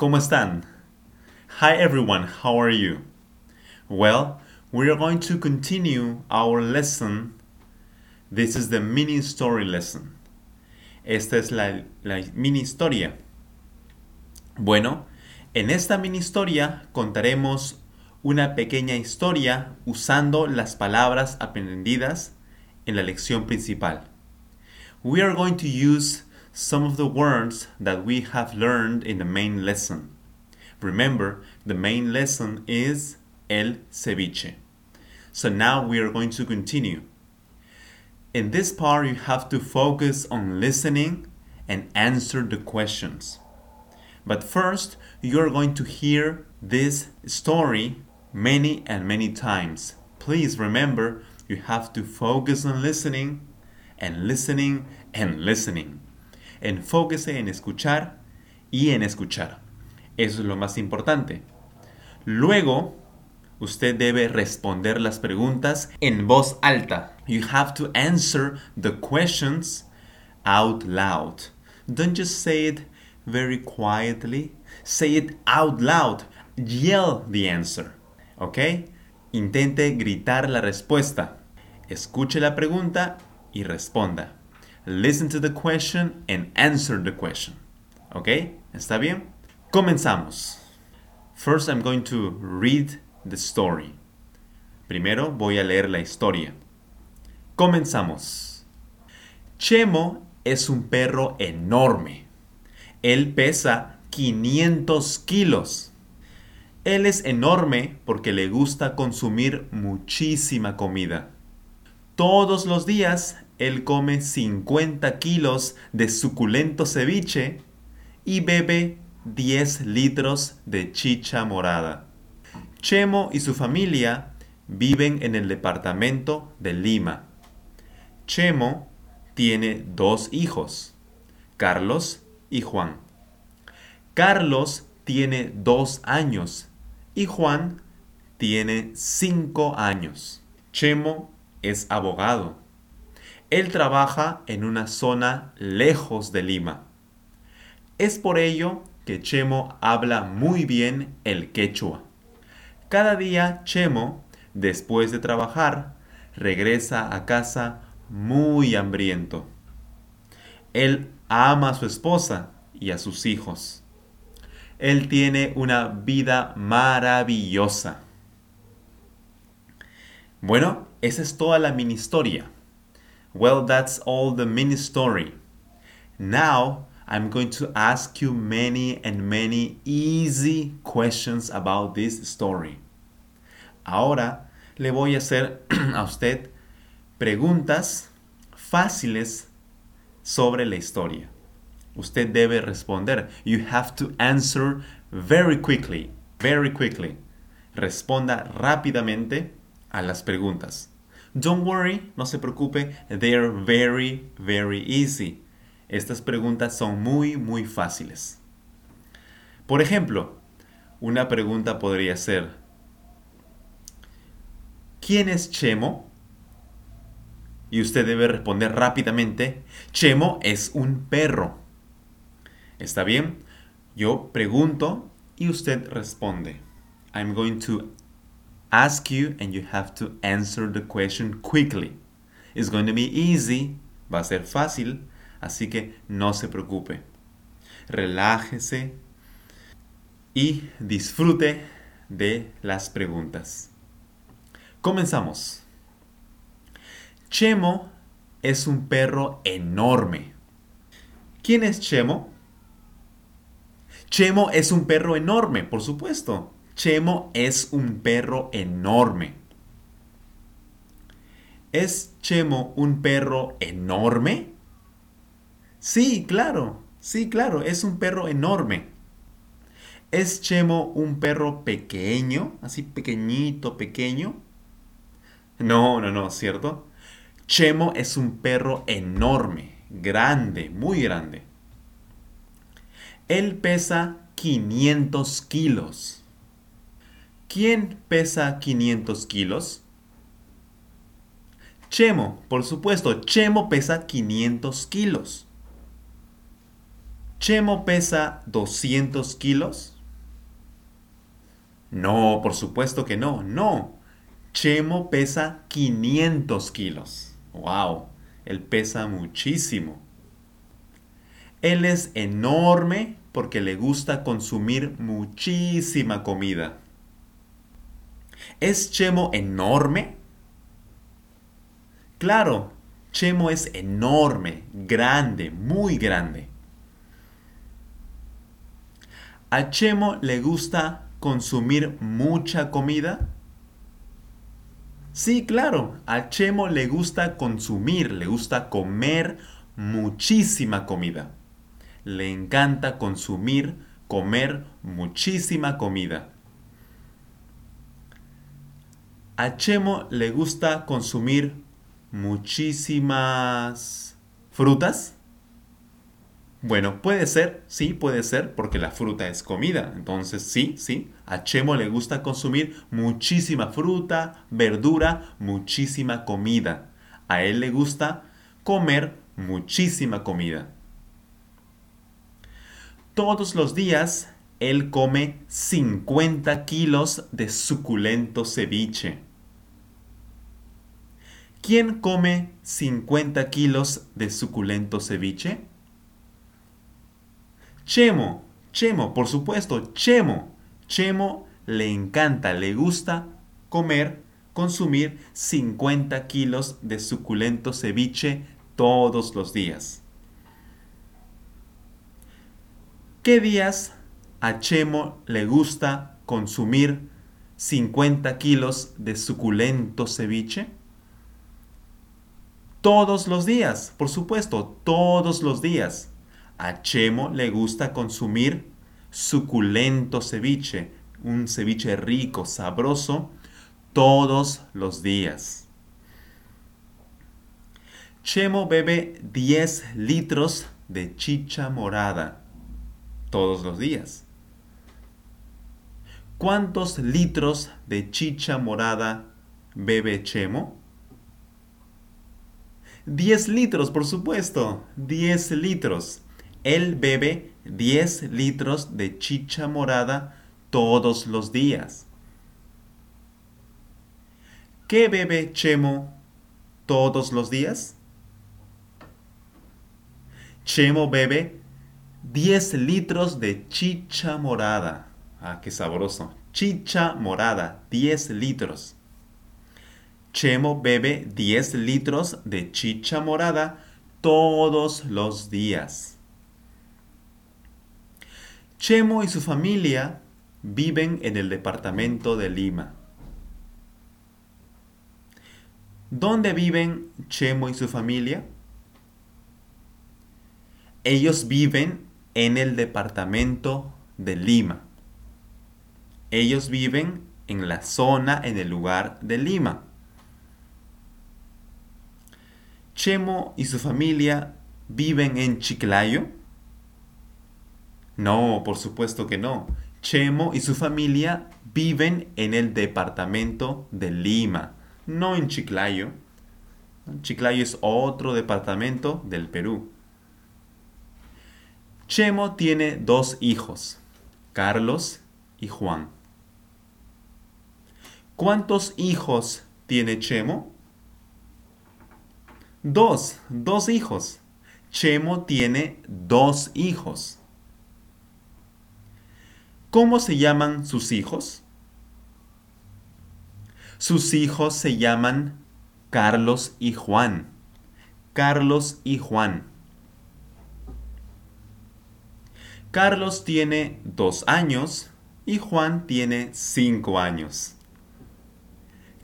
¿cómo están? Hi everyone, how are you? Well, we are going to continue our lesson. This is the mini story lesson. Esta es la, la mini historia. Bueno, en esta mini historia contaremos una pequeña historia usando las palabras aprendidas en la lección principal. We are going to use some of the words that we have learned in the main lesson. Remember, the main lesson is el ceviche. So now we are going to continue. In this part, you have to focus on listening and answer the questions. But first, you're going to hear this story many and many times. Please remember, you have to focus on listening and listening and listening. Enfóquese en escuchar y en escuchar. Eso es lo más importante. Luego, usted debe responder las preguntas en voz alta. You have to answer the questions out loud. Don't just say it very quietly. Say it out loud. Yell the answer. ¿Ok? Intente gritar la respuesta. Escuche la pregunta y responda. Listen to the question and answer the question. ¿Ok? ¿Está bien? Comenzamos. First I'm going to read the story. Primero voy a leer la historia. Comenzamos. Chemo es un perro enorme. Él pesa 500 kilos. Él es enorme porque le gusta consumir muchísima comida. Todos los días él come 50 kilos de suculento ceviche y bebe 10 litros de chicha morada. Chemo y su familia viven en el departamento de Lima. Chemo tiene dos hijos, Carlos y Juan. Carlos tiene dos años y Juan tiene cinco años. Chemo es abogado. Él trabaja en una zona lejos de Lima. Es por ello que Chemo habla muy bien el quechua. Cada día Chemo, después de trabajar, regresa a casa muy hambriento. Él ama a su esposa y a sus hijos. Él tiene una vida maravillosa. Bueno, esa es toda la mini historia. Well, that's all the mini story. Now, I'm going to ask you many and many easy questions about this story. Ahora le voy a hacer a usted preguntas fáciles sobre la historia. Usted debe responder. You have to answer very quickly, very quickly. Responda rápidamente a las preguntas. Don't worry, no se preocupe, they're very, very easy. Estas preguntas son muy, muy fáciles. Por ejemplo, una pregunta podría ser, ¿quién es Chemo? Y usted debe responder rápidamente, Chemo es un perro. ¿Está bien? Yo pregunto y usted responde. I'm going to ask you and you have to answer the question quickly. It's going to be easy, va a ser fácil, así que no se preocupe. Relájese y disfrute de las preguntas. Comenzamos. Chemo es un perro enorme. ¿Quién es Chemo? Chemo es un perro enorme, por supuesto. Chemo es un perro enorme. ¿Es Chemo un perro enorme? Sí, claro, sí, claro, es un perro enorme. ¿Es Chemo un perro pequeño? Así pequeñito, pequeño. No, no, no, ¿cierto? Chemo es un perro enorme, grande, muy grande. Él pesa 500 kilos. ¿Quién pesa 500 kilos? Chemo, por supuesto, Chemo pesa 500 kilos. ¿Chemo pesa 200 kilos? No, por supuesto que no, no. Chemo pesa 500 kilos. ¡Wow! Él pesa muchísimo. Él es enorme porque le gusta consumir muchísima comida. ¿Es Chemo enorme? Claro, Chemo es enorme, grande, muy grande. ¿A Chemo le gusta consumir mucha comida? Sí, claro, a Chemo le gusta consumir, le gusta comer muchísima comida. Le encanta consumir, comer muchísima comida. A Chemo le gusta consumir muchísimas frutas. Bueno, puede ser, sí, puede ser, porque la fruta es comida. Entonces, sí, sí, a Chemo le gusta consumir muchísima fruta, verdura, muchísima comida. A él le gusta comer muchísima comida. Todos los días él come 50 kilos de suculento ceviche. ¿Quién come 50 kilos de suculento ceviche? Chemo, Chemo, por supuesto, Chemo. Chemo le encanta, le gusta comer, consumir 50 kilos de suculento ceviche todos los días. ¿Qué días a Chemo le gusta consumir 50 kilos de suculento ceviche? Todos los días, por supuesto, todos los días. A Chemo le gusta consumir suculento ceviche, un ceviche rico, sabroso, todos los días. Chemo bebe 10 litros de chicha morada todos los días. ¿Cuántos litros de chicha morada bebe Chemo? 10 litros, por supuesto. 10 litros. Él bebe 10 litros de chicha morada todos los días. ¿Qué bebe Chemo todos los días? Chemo bebe 10 litros de chicha morada. Ah, qué sabroso. Chicha morada, 10 litros. Chemo bebe 10 litros de chicha morada todos los días. Chemo y su familia viven en el departamento de Lima. ¿Dónde viven Chemo y su familia? Ellos viven en el departamento de Lima. Ellos viven en la zona, en el lugar de Lima. Chemo y su familia viven en Chiclayo. No, por supuesto que no. Chemo y su familia viven en el departamento de Lima, no en Chiclayo. Chiclayo es otro departamento del Perú. Chemo tiene dos hijos, Carlos y Juan. ¿Cuántos hijos tiene Chemo? Dos, dos hijos. Chemo tiene dos hijos. ¿Cómo se llaman sus hijos? Sus hijos se llaman Carlos y Juan. Carlos y Juan. Carlos tiene dos años y Juan tiene cinco años.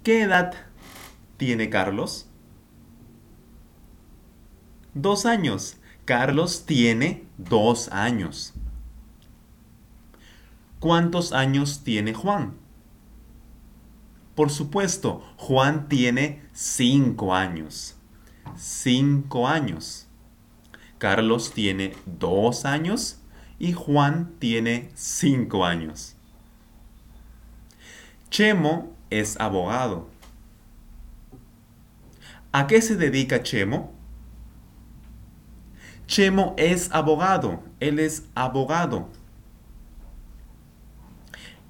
¿Qué edad tiene Carlos? Dos años. Carlos tiene dos años. ¿Cuántos años tiene Juan? Por supuesto, Juan tiene cinco años. Cinco años. Carlos tiene dos años y Juan tiene cinco años. Chemo es abogado. ¿A qué se dedica Chemo? Chemo es abogado. Él es abogado.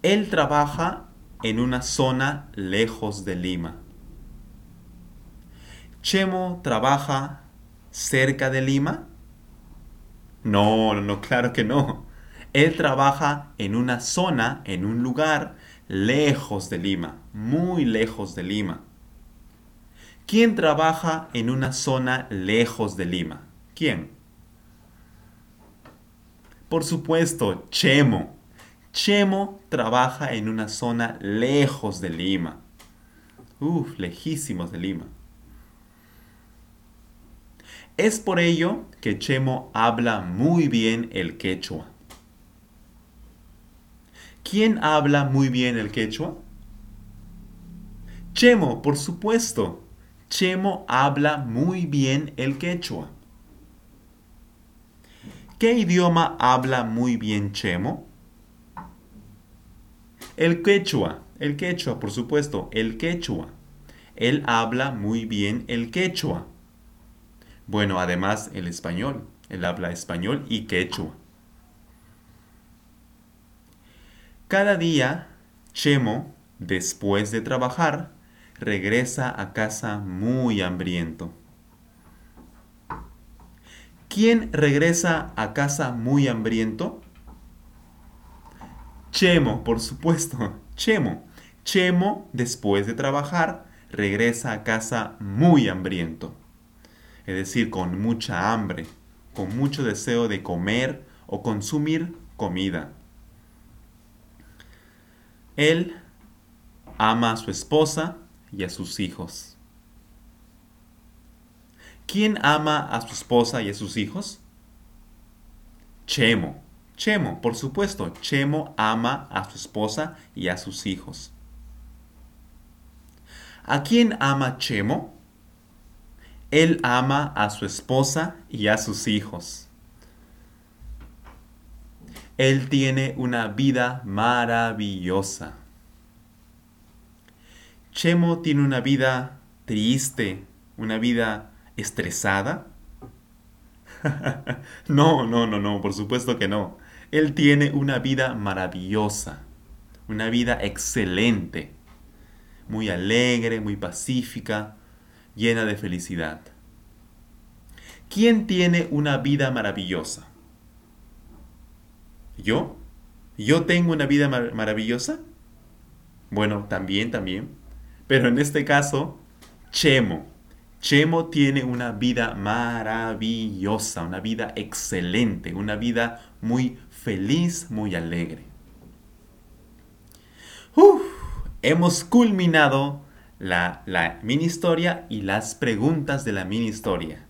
Él trabaja en una zona lejos de Lima. ¿Chemo trabaja cerca de Lima? No, no, claro que no. Él trabaja en una zona, en un lugar lejos de Lima, muy lejos de Lima. ¿Quién trabaja en una zona lejos de Lima? ¿Quién? Por supuesto, Chemo. Chemo trabaja en una zona lejos de Lima. Uf, lejísimos de Lima. Es por ello que Chemo habla muy bien el quechua. ¿Quién habla muy bien el quechua? Chemo, por supuesto. Chemo habla muy bien el quechua. ¿Qué idioma habla muy bien Chemo? El quechua, el quechua, por supuesto, el quechua. Él habla muy bien el quechua. Bueno, además el español. Él habla español y quechua. Cada día, Chemo, después de trabajar, regresa a casa muy hambriento. ¿Quién regresa a casa muy hambriento? Chemo, por supuesto, Chemo. Chemo, después de trabajar, regresa a casa muy hambriento. Es decir, con mucha hambre, con mucho deseo de comer o consumir comida. Él ama a su esposa y a sus hijos. ¿Quién ama a su esposa y a sus hijos? Chemo. Chemo, por supuesto, Chemo ama a su esposa y a sus hijos. ¿A quién ama Chemo? Él ama a su esposa y a sus hijos. Él tiene una vida maravillosa. Chemo tiene una vida triste, una vida estresada. no, no, no, no, por supuesto que no. Él tiene una vida maravillosa, una vida excelente, muy alegre, muy pacífica, llena de felicidad. ¿Quién tiene una vida maravillosa? ¿Yo? ¿Yo tengo una vida maravillosa? Bueno, también, también. Pero en este caso, Chemo. Chemo tiene una vida maravillosa, una vida excelente, una vida muy feliz, muy alegre. hemos culminado la, la mini historia y las preguntas de la mini historia.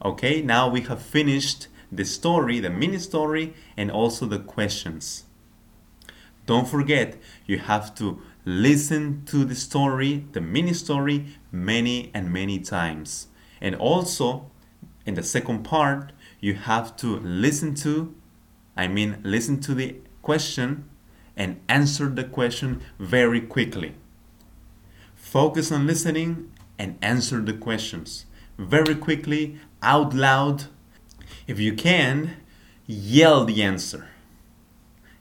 Okay, now we have finished the story, the mini story, and also the questions. Don't forget, you have to listen to the story, the mini story, many and many times. And also, in the second part, you have to listen to I mean, listen to the question and answer the question very quickly. Focus on listening and answer the questions very quickly, out loud. If you can, yell the answer.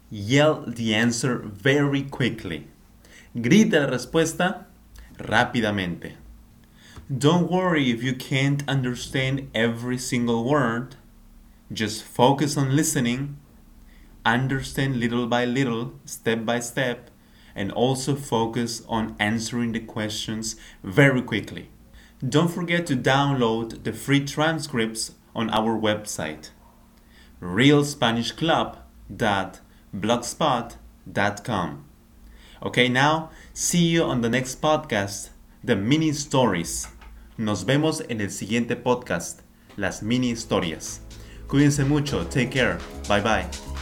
Yell the answer very quickly. Grita la respuesta rápidamente. Don't worry if you can't understand every single word. Just focus on listening understand little by little, step by step, and also focus on answering the questions very quickly. Don't forget to download the free transcripts on our website, realspanishclub.blogspot.com. Okay, now see you on the next podcast, the mini stories. Nos vemos en el siguiente podcast, las mini historias. Cuídense mucho, take care, bye bye.